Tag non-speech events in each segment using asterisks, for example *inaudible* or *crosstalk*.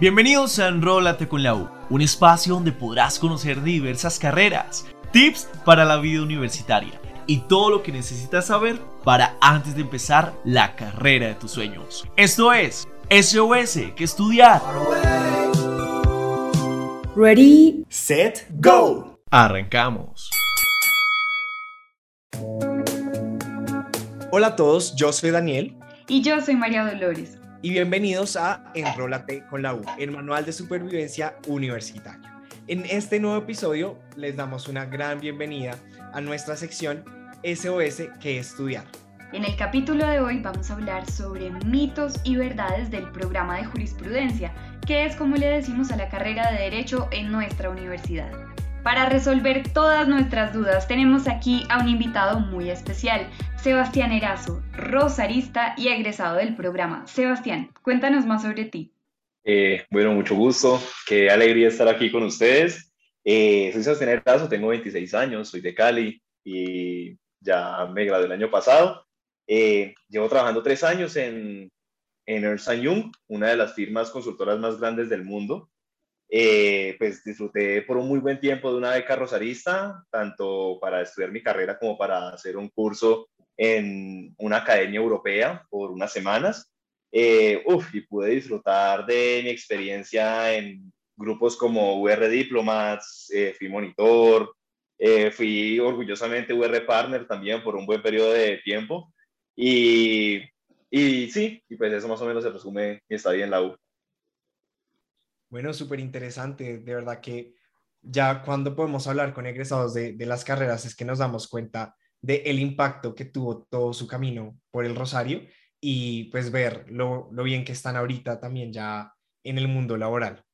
Bienvenidos a Enrólate con la U, un espacio donde podrás conocer diversas carreras, tips para la vida universitaria y todo lo que necesitas saber para antes de empezar la carrera de tus sueños. Esto es SOS, que estudiar. Ready, set, go. Arrancamos. Hola a todos, yo soy Daniel. Y yo soy María Dolores y bienvenidos a Enrólate con la U, el manual de supervivencia universitario. En este nuevo episodio les damos una gran bienvenida a nuestra sección SOS que estudiar. En el capítulo de hoy vamos a hablar sobre mitos y verdades del programa de jurisprudencia, que es como le decimos a la carrera de derecho en nuestra universidad. Para resolver todas nuestras dudas tenemos aquí a un invitado muy especial, Sebastián Erazo, rosarista y egresado del programa. Sebastián, cuéntanos más sobre ti. Eh, bueno, mucho gusto, qué alegría estar aquí con ustedes. Eh, soy Sebastián Erazo, tengo 26 años, soy de Cali y ya me gradué el año pasado. Eh, llevo trabajando tres años en, en Ernst Young, una de las firmas consultoras más grandes del mundo. Eh, pues disfruté por un muy buen tiempo de una beca rosarista, tanto para estudiar mi carrera como para hacer un curso en una academia europea por unas semanas. Eh, uf, y pude disfrutar de mi experiencia en grupos como UR Diplomats, eh, fui monitor, fui orgullosamente UR Partner también por un buen periodo de tiempo. Y, y sí, y pues eso más o menos se resume mi estadía en la U. Bueno, súper interesante. De verdad que ya cuando podemos hablar con egresados de, las carreras es que nos damos cuenta del el impacto que tuvo todo su camino por el Rosario y pues ver lo, lo bien que están ahorita también ya en el mundo laboral.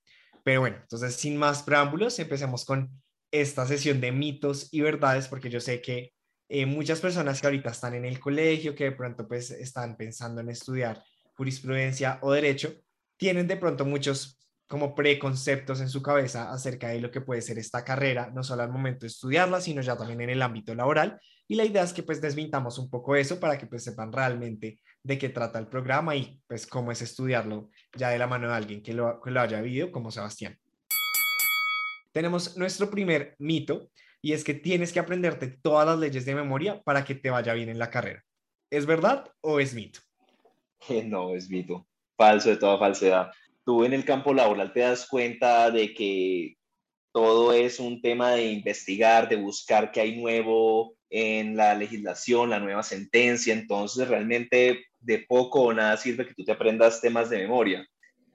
Pero bueno, entonces sin más preámbulos, empecemos con esta sesión de mitos y verdades, porque yo sé que eh, muchas personas que ahorita están en el colegio, que de pronto pues están pensando en estudiar jurisprudencia o derecho, tienen de pronto muchos como preconceptos en su cabeza acerca de lo que puede ser esta carrera, no solo al momento de estudiarla, sino ya también en el ámbito laboral. Y la idea es que pues desmintamos un poco eso para que pues sepan realmente de qué trata el programa y pues cómo es estudiarlo ya de la mano de alguien que lo, que lo haya vivido como Sebastián. Tenemos nuestro primer mito y es que tienes que aprenderte todas las leyes de memoria para que te vaya bien en la carrera. ¿Es verdad o es mito? *laughs* No, es mito. Falso de toda falsedad tú en el campo laboral te das cuenta de que todo es un tema de investigar, de buscar qué hay nuevo en la legislación, la nueva sentencia, entonces realmente de poco o nada sirve que tú te aprendas temas de memoria.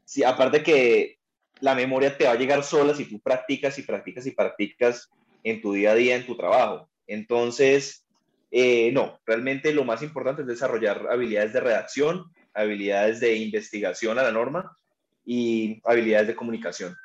Sí, aparte que la memoria te va a llegar sola si tú practicas y practicas y practicas en tu día a día, en tu trabajo. Entonces, eh, no, realmente lo más importante es desarrollar habilidades de redacción, habilidades de investigación a la norma y habilidades de comunicación.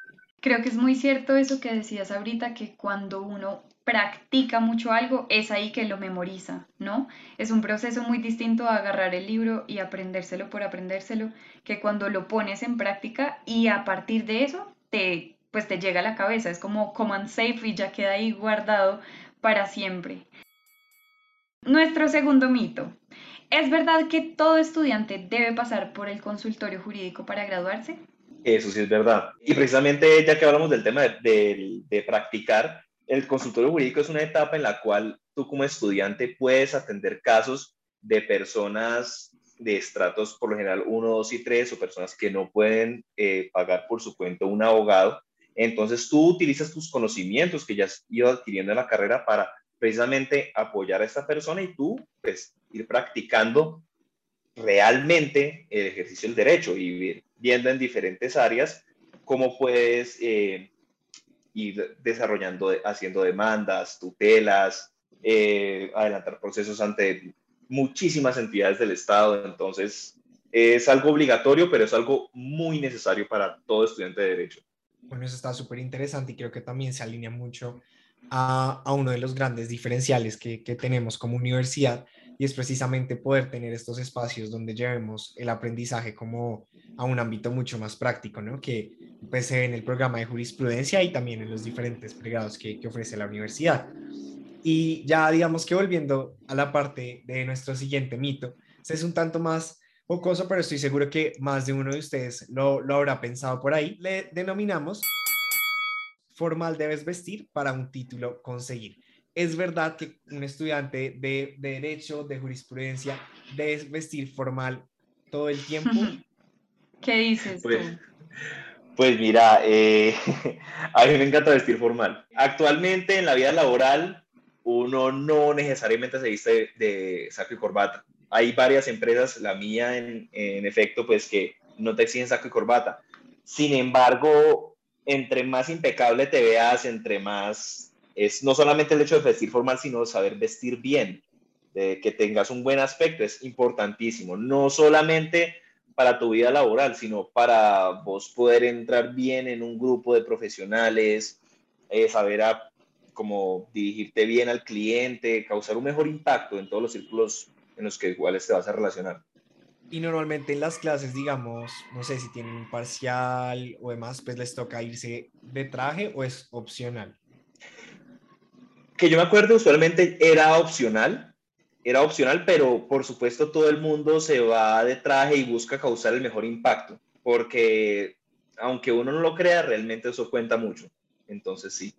Creo que es muy cierto eso que decías ahorita, que cuando uno practica mucho algo, es ahí que lo memoriza, ¿no? Es un proceso muy distinto a agarrar el libro y aprendérselo por aprendérselo, que cuando lo pones en práctica y a partir de eso te, pues te llega a la cabeza, es como command safe y ya queda ahí guardado para siempre. Nuestro segundo mito. ¿Es verdad que todo estudiante debe pasar por el consultorio jurídico para graduarse? Eso sí es verdad. Y precisamente ya que hablamos del tema de, practicar, el consultorio jurídico es una etapa en la cual tú como estudiante puedes atender casos de personas de estratos por lo general 1, 2 y 3 o personas que no pueden eh, pagar por su cuenta un abogado. Entonces tú utilizas tus conocimientos que ya has ido adquiriendo en la carrera para precisamente apoyar a esta persona y tú pues ir practicando realmente el ejercicio del derecho y viendo en diferentes áreas cómo puedes eh, ir desarrollando, haciendo demandas, tutelas, eh, adelantar procesos ante muchísimas entidades del Estado. Entonces, es algo obligatorio, pero es algo muy necesario para todo estudiante de derecho. Bueno, eso está súper interesante y creo que también se alinea mucho a, uno de los grandes diferenciales que, que tenemos como universidad y es precisamente poder tener estos espacios donde llevemos el aprendizaje como a un ámbito mucho más práctico, ¿no? Que pues, en el programa de jurisprudencia y también en los diferentes pregrados que, ofrece la universidad. Y ya digamos que volviendo a la parte de nuestro siguiente mito, es un tanto más jocoso, pero estoy seguro que más de uno de ustedes lo, lo habrá pensado por ahí. Le denominamos formal debes vestir para un título conseguir. Es verdad que un estudiante de, de derecho, de jurisprudencia, debe vestir formal todo el tiempo. *laughs* ¿Qué dices Pues, tú? pues mira, eh, *laughs* a mí me encanta vestir formal. Actualmente en la vida laboral uno no necesariamente se viste de, de saco y corbata. Hay varias empresas, la mía en, en efecto, pues que no te exigen saco y corbata. Sin embargo, entre más impecable te veas, entre más es no solamente el hecho de vestir formal, sino saber vestir bien, que tengas un buen aspecto, es importantísimo. No solamente para tu vida laboral, sino para vos poder entrar bien en un grupo de profesionales, eh, saber a, dirigirte bien al cliente, causar un mejor impacto en todos los círculos en los que iguales te vas a relacionar. Y normalmente en las clases, digamos, no sé si tienen un parcial o demás, pues les toca irse de traje o es opcional. Que yo me acuerdo, usualmente era opcional, era opcional, pero por supuesto todo el mundo se va de traje y busca causar el mejor impacto, porque aunque uno no lo crea, realmente eso cuenta mucho. Entonces sí.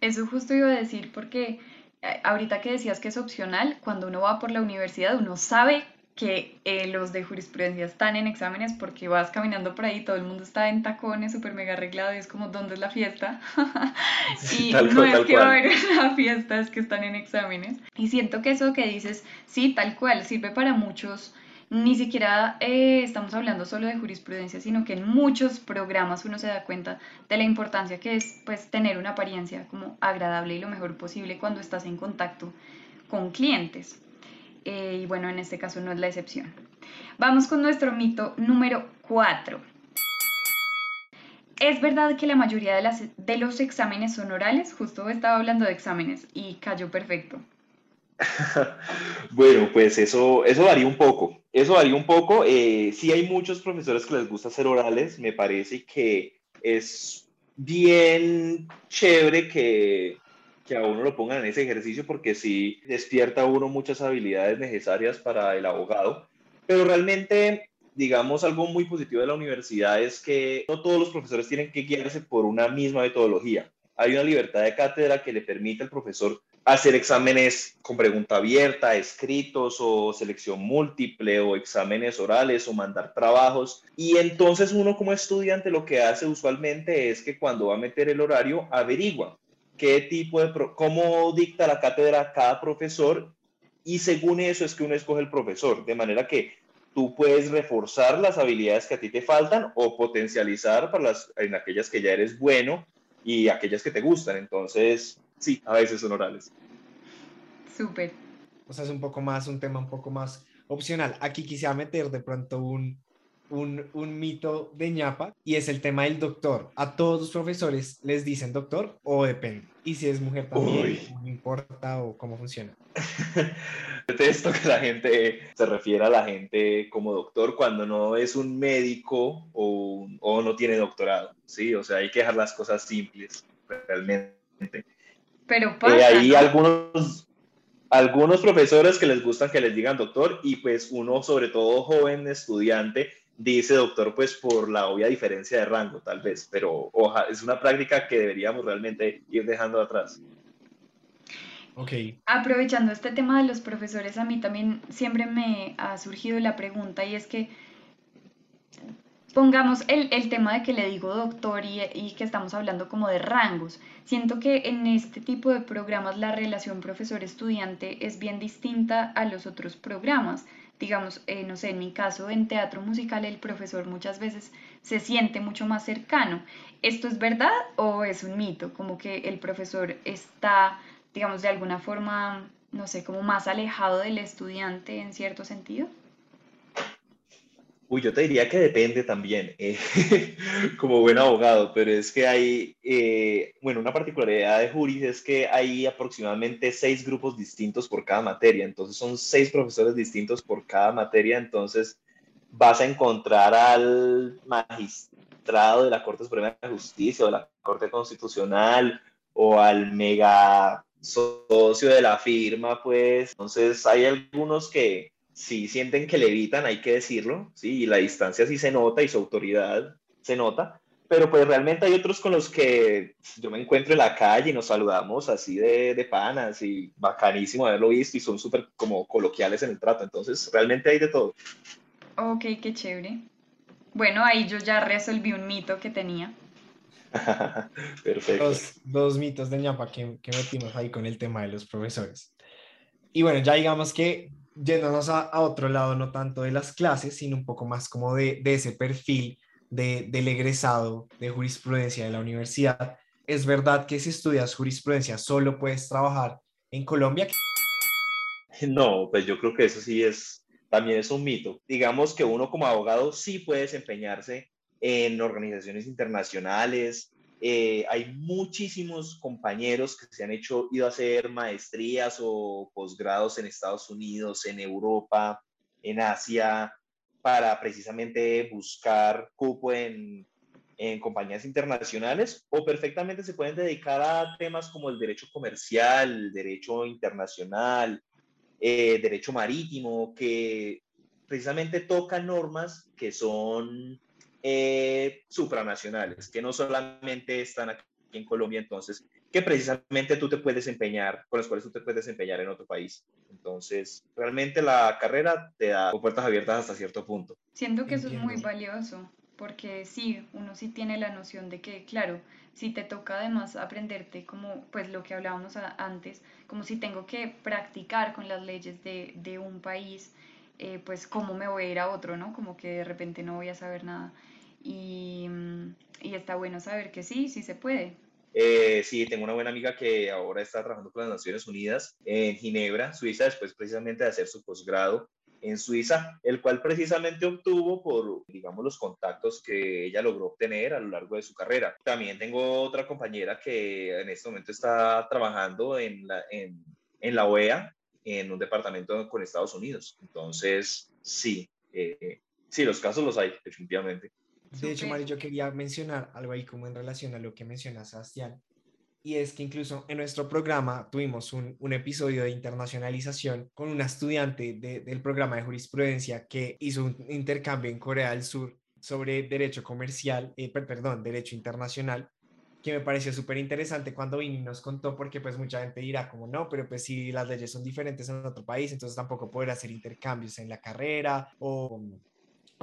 Eso justo iba a decir porque eh, ahorita que decías que es opcional, cuando uno va por la universidad, uno sabe que eh, los de jurisprudencia están en exámenes porque vas caminando por ahí, todo el mundo está en tacones, súper mega arreglado y es como, ¿dónde es la fiesta? *laughs* y Tal no cual, es que va a cual. haber *laughs* una fiesta, es que están en exámenes. Y siento que eso que dices, sí, tal cual, sirve para muchos. Ni siquiera eh, estamos hablando solo de jurisprudencia, sino que en muchos programas uno se da cuenta de la importancia que es pues tener una apariencia como agradable y lo mejor posible cuando estás en contacto con clientes. Eh, y bueno, en este caso no es la excepción. Vamos con nuestro mito número 4. ¿Es verdad que la mayoría de, las, de los exámenes son orales? Justo estaba hablando de exámenes y cayó perfecto. *laughs* Bueno, pues eso, eso varía un poco. Eso varía un poco. Eh, sí hay muchos profesores que les gusta hacer orales. Me parece que es bien chévere que, que a uno lo pongan en ese ejercicio porque sí despierta a uno muchas habilidades necesarias para el abogado. Pero realmente, digamos, algo muy positivo de la universidad es que no todos los profesores tienen que guiarse por una misma metodología. Hay una libertad de cátedra que le permite al profesor hacer exámenes con pregunta abierta, escritos o selección múltiple o exámenes orales o mandar trabajos. Y entonces uno como estudiante lo que hace usualmente es que cuando va a meter el horario averigua qué tipo de, pro- cómo dicta la cátedra cada profesor y según eso es que uno escoge el profesor, de manera que tú puedes reforzar las habilidades que a ti te faltan o potencializar para las, en aquellas que ya eres bueno y aquellas que te gustan. Entonces, sí, a veces son orales. Súper. O sea, es un poco más, un tema un poco más opcional. Aquí quisiera meter de pronto un, un, un mito de ñapa y es el tema del doctor. ¿A todos los profesores les dicen doctor o depende? Y si es mujer también, Uy. no importa o cómo funciona. *laughs* Detesto que la gente se refiera a la gente como doctor cuando no es un médico o, o no tiene doctorado, ¿sí? O sea, hay que dejar las cosas simples, realmente. Pero Eh, pasa, hay ¿no? algunos, algunos profesores que les gustan que les digan doctor y pues uno, sobre todo joven estudiante, dice doctor pues por la obvia diferencia de rango tal vez, pero oja, es una práctica que deberíamos realmente ir dejando atrás. Ok. Aprovechando este tema de los profesores, a mí también siempre me ha surgido la pregunta y es que pongamos el, el tema de que le digo doctor y, que estamos hablando como de rangos. Siento que en este tipo de programas la relación profesor-estudiante es bien distinta a los otros programas. Digamos, eh, no sé, en mi caso en teatro musical el profesor muchas veces se siente mucho más cercano. ¿Esto es verdad o es un mito? Como que el profesor está, digamos, de alguna forma, no sé, como más alejado del estudiante en cierto sentido. Uy, yo te diría que depende también, eh, *laughs* como buen abogado, pero es que hay, eh, bueno, una particularidad de Juris es que hay aproximadamente seis grupos distintos por cada materia, entonces son seis profesores distintos por cada materia, entonces vas a encontrar al magistrado de la Corte Suprema de Justicia o de la Corte Constitucional o al mega socio de la firma, pues, entonces hay algunos que sí sienten que le evitan, hay que decirlo, ¿sí? Y la distancia sí se nota y su autoridad se nota, pero pues realmente hay otros con los que yo me encuentro en la calle y nos saludamos así de, de panas y bacanísimo haberlo visto y son súper como coloquiales en el trato, entonces realmente hay de todo. Ok, qué chévere. Bueno, ahí yo ya resolví un mito que tenía. *laughs* Perfecto. Dos, dos mitos de ñapa que, que metimos ahí con el tema de los profesores. Y bueno, ya digamos que yéndonos a, a otro lado, no tanto de las clases, sino un poco más como de, de ese perfil de, del egresado de jurisprudencia de la universidad. ¿Es verdad que si estudias jurisprudencia solo puedes trabajar en Colombia? *laughs* No, pues yo creo que eso sí es, también es un mito. Digamos que uno como abogado sí puede desempeñarse en organizaciones internacionales. Eh, hay muchísimos compañeros que se han hecho, ido a hacer maestrías o posgrados en Estados Unidos, en Europa, en Asia, para precisamente buscar cupo en, en compañías internacionales o perfectamente se pueden dedicar a temas como el derecho comercial, derecho internacional, eh, derecho marítimo, que precisamente tocan normas que son eh, supranacionales, que no solamente están aquí en Colombia, entonces, que precisamente tú te puedes desempeñar, con las cuales tú te puedes desempeñar en otro país. Entonces, realmente la carrera te da puertas abiertas hasta cierto punto. Siento que eso es muy valioso, porque sí, uno sí tiene la noción de que, claro, si te toca además aprenderte como, pues lo que hablábamos a- antes, como si tengo que practicar con las leyes de, de un país, eh, pues cómo me voy a ir a otro, ¿no? Como que de repente no voy a saber nada. Y, y está bueno saber que sí, sí se puede. Eh, sí, tengo una buena amiga que ahora está trabajando con las Naciones Unidas en Ginebra, Suiza, después precisamente de hacer su posgrado en Suiza, el cual precisamente obtuvo por, digamos, los contactos que ella logró obtener a lo largo de su carrera. También tengo otra compañera que en este momento está trabajando en la, en, en la OEA, en un departamento con Estados Unidos. Entonces, sí, eh, sí, los casos los hay, definitivamente. De hecho. Mari, yo quería mencionar algo ahí como en relación a lo que menciona Sebastián. Y es que incluso en nuestro programa tuvimos un, un episodio de internacionalización con una estudiante de- del programa de jurisprudencia que hizo un intercambio en Corea del Sur sobre derecho comercial, eh, per- perdón, derecho internacional, que me pareció súper interesante cuando vino y nos contó, porque pues mucha gente dirá como no, pero pues si las leyes son diferentes en otro país, entonces tampoco poder hacer intercambios en la carrera o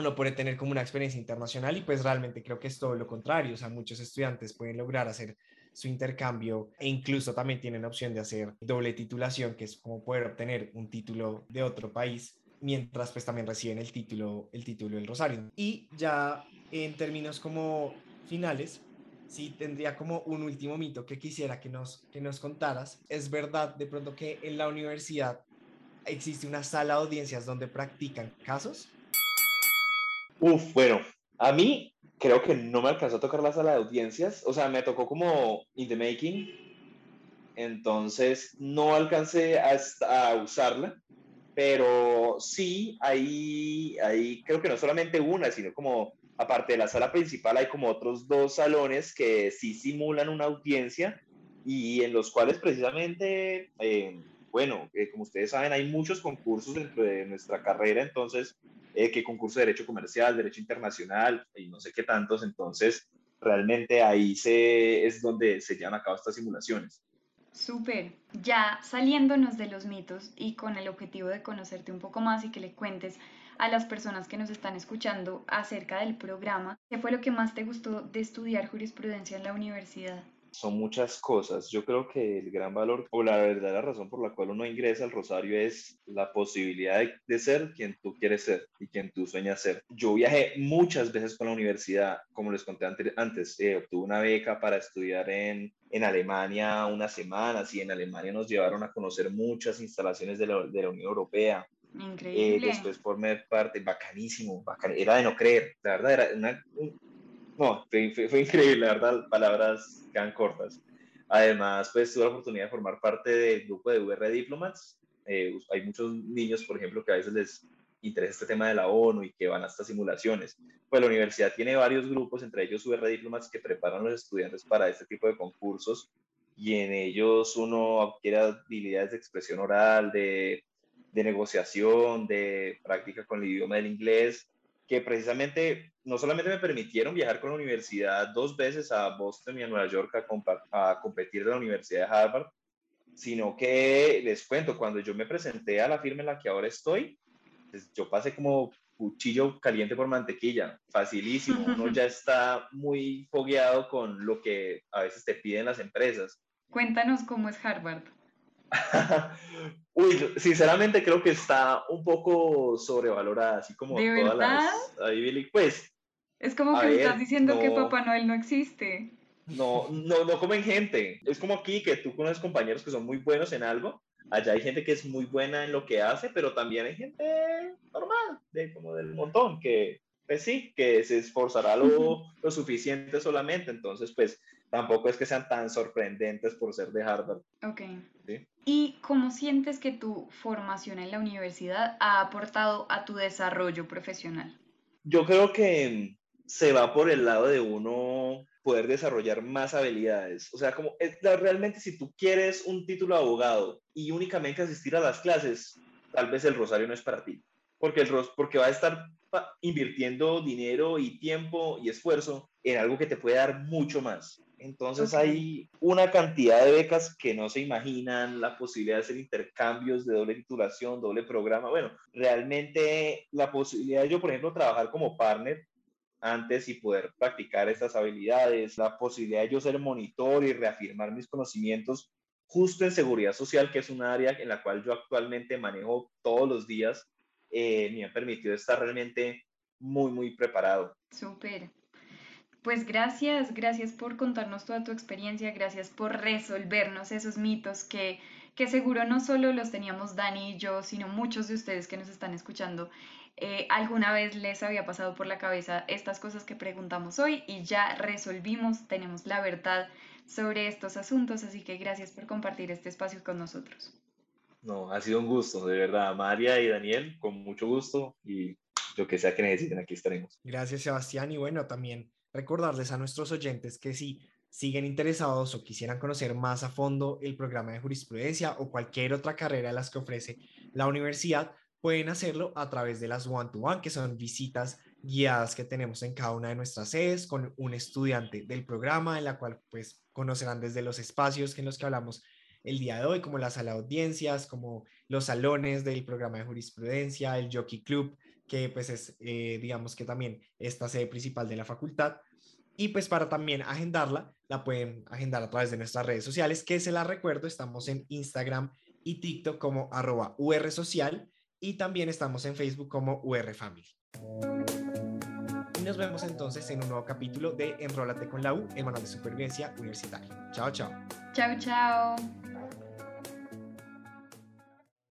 uno puede tener como una experiencia internacional y pues realmente creo que es todo lo contrario, o sea, muchos estudiantes pueden lograr hacer su intercambio e incluso también tienen opción de hacer doble titulación, que es como poder obtener un título de otro país mientras pues también reciben el título, el título del Rosario. Y ya en términos como finales, sí tendría como un último mito que quisiera que nos, que nos contaras. ¿Es verdad de pronto que en la universidad existe una sala de audiencias donde practican casos? Uf, bueno, a mí creo que no me alcanzó a tocar la sala de audiencias, o sea, me tocó como in the making, entonces no alcancé a, est- a usarla, pero sí, hay, hay, creo que no solamente una, sino como, aparte de la sala principal, hay como otros dos salones que sí simulan una audiencia y en los cuales precisamente, eh, bueno, eh, como ustedes saben, hay muchos concursos dentro de nuestra carrera, entonces eh, que concurso de Derecho Comercial, Derecho Internacional y no sé qué tantos. Entonces, realmente ahí se, es donde se llevan a cabo estas simulaciones. Súper. Ya saliéndonos de los mitos y con el objetivo de conocerte un poco más y que le cuentes a las personas que nos están escuchando acerca del programa, ¿qué fue lo que más te gustó de estudiar jurisprudencia en la universidad? Son muchas cosas. Yo creo que el gran valor o la verdadera razón por la cual uno ingresa al Rosario es la posibilidad de, de ser quien tú quieres ser y quien tú sueñas ser. Yo viajé muchas veces con la universidad, como les conté ante- antes, eh, obtuve una beca para estudiar en, en Alemania unas semanas y en Alemania nos llevaron a conocer muchas instalaciones de la, de la Unión Europea. Eh, Increíble. después formé parte, bacanísimo, bacan- era de no creer, la verdad, era una, un- no, fue, fue- increíble, la verdad, palabras quedan cortas. Además, pues tuve la oportunidad de formar parte del grupo de VR Diplomats. Eh, hay muchos niños, por ejemplo, que a veces les interesa este tema de la ONU y que van a estas simulaciones. Pues la universidad tiene varios grupos, entre ellos VR Diplomats, que preparan a los estudiantes para este tipo de concursos y en ellos uno adquiere habilidades de expresión oral, de de negociación, de práctica con el idioma del inglés, que precisamente no solamente me permitieron viajar con la universidad dos veces a Boston y a Nueva York a, a competir de la Universidad de Harvard, sino que les cuento, cuando yo me presenté a la firma en la que ahora estoy, pues yo pasé como cuchillo caliente por mantequilla, facilísimo, uno ya está muy fogueado con lo que a veces te piden las empresas. Cuéntanos cómo es Harvard. *laughs* Uy, sinceramente creo que está un poco sobrevalorada, así como ¿De todas verdad? las Pues Es como A que me ver, estás diciendo que no. Papá Noel no existe. no, no, no comen gente. Es como aquí que tú conoces compañeros que son muy buenos en algo. Allá hay gente que es muy buena en lo que hace, pero también hay gente normal, de, como del montón, que pues sí, que se esforzará lo, lo suficiente solamente. Entonces, pues tampoco es que sean tan sorprendentes por ser de Harvard. Ok. ¿sí? ¿Y cómo sientes que tu formación en la universidad ha aportado a tu desarrollo profesional? Yo creo que se va por el lado de uno poder desarrollar más habilidades. O sea, como realmente si tú quieres un título de abogado y únicamente asistir a las clases, tal vez el Rosario no es para ti. Porque, el, porque va a estar invirtiendo dinero y tiempo y esfuerzo en algo que te puede dar mucho más. Entonces hay una cantidad de becas que no se imaginan, la posibilidad de hacer intercambios de doble titulación, doble programa. Bueno, realmente la posibilidad de yo, por ejemplo, trabajar como partner antes y poder practicar estas habilidades, la posibilidad de yo ser monitor y reafirmar mis conocimientos justo en seguridad social, que es un área en la cual yo actualmente manejo todos los días, eh, me ha permitido estar realmente muy, muy preparado. Súper. Pues gracias, gracias por contarnos toda tu experiencia, gracias por resolvernos esos mitos que, que seguro no solo los teníamos Dani y yo, sino muchos de ustedes que nos están escuchando. eh, alguna vez les había pasado por la cabeza estas cosas que preguntamos hoy y ya resolvimos, tenemos la verdad sobre estos asuntos, así que gracias por compartir este espacio con nosotros. No, ha sido un gusto, de verdad. María y Daniel, con mucho gusto y lo que sea que necesiten, aquí estaremos. Gracias, Sebastián. Y bueno, también recordarles a nuestros oyentes que si siguen interesados o quisieran conocer más a fondo el programa de jurisprudencia o cualquier otra carrera de las que ofrece la universidad, pueden hacerlo a través de las one-to-one, que son visitas guiadas que tenemos en cada una de nuestras sedes con un estudiante del programa, en la cual pues conocerán desde los espacios en los que hablamos el día de hoy, como la sala de audiencias, como los salones del programa de jurisprudencia, el Jockey Club, que pues es, eh, digamos que también esta sede principal de la facultad. Y pues para también agendarla, la pueden agendar a través de nuestras redes sociales, que se la recuerdo, estamos en Instagram y TikTok como arroba UR Social y también estamos en Facebook como UR Family. Y nos vemos entonces en un nuevo capítulo de Enrólate con la U, el manual de supervivencia universitario. Chao, chao. Chao, chao.